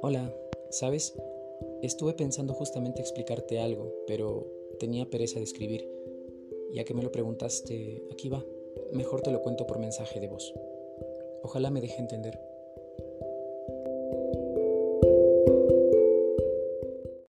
Hola, ¿sabes? Estuve pensando justamente explicarte algo, pero tenía pereza de escribir. Ya que me lo preguntaste, aquí va. Mejor te lo cuento por mensaje de voz. Ojalá me deje entender.